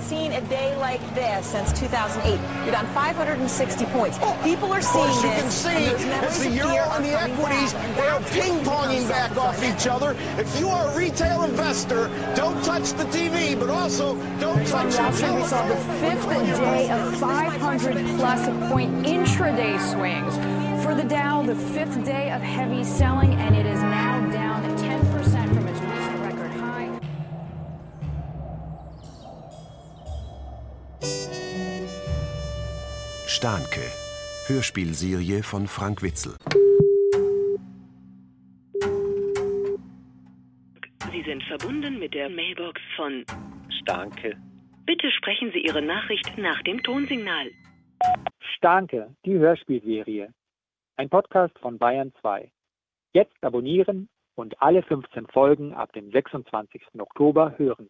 seen a day like this since 2008. You're down 560 points. Oh, People are seeing Of course, you this. can see and there's as the of euro and the equities, back, they are that's ping-ponging back off each other. If you are a retail investor, don't touch the TV, but also don't touch Wall your Street, we saw the fifth day of 500 plus point intraday swings. For the Dow, the fifth day of heavy selling, and it is Stahnke. Hörspielserie von Frank Witzel. Sie sind verbunden mit der Mailbox von Starke. Bitte sprechen Sie Ihre Nachricht nach dem Tonsignal. Starke, die Hörspielserie. Ein Podcast von Bayern 2. Jetzt abonnieren und alle 15 Folgen ab dem 26. Oktober hören.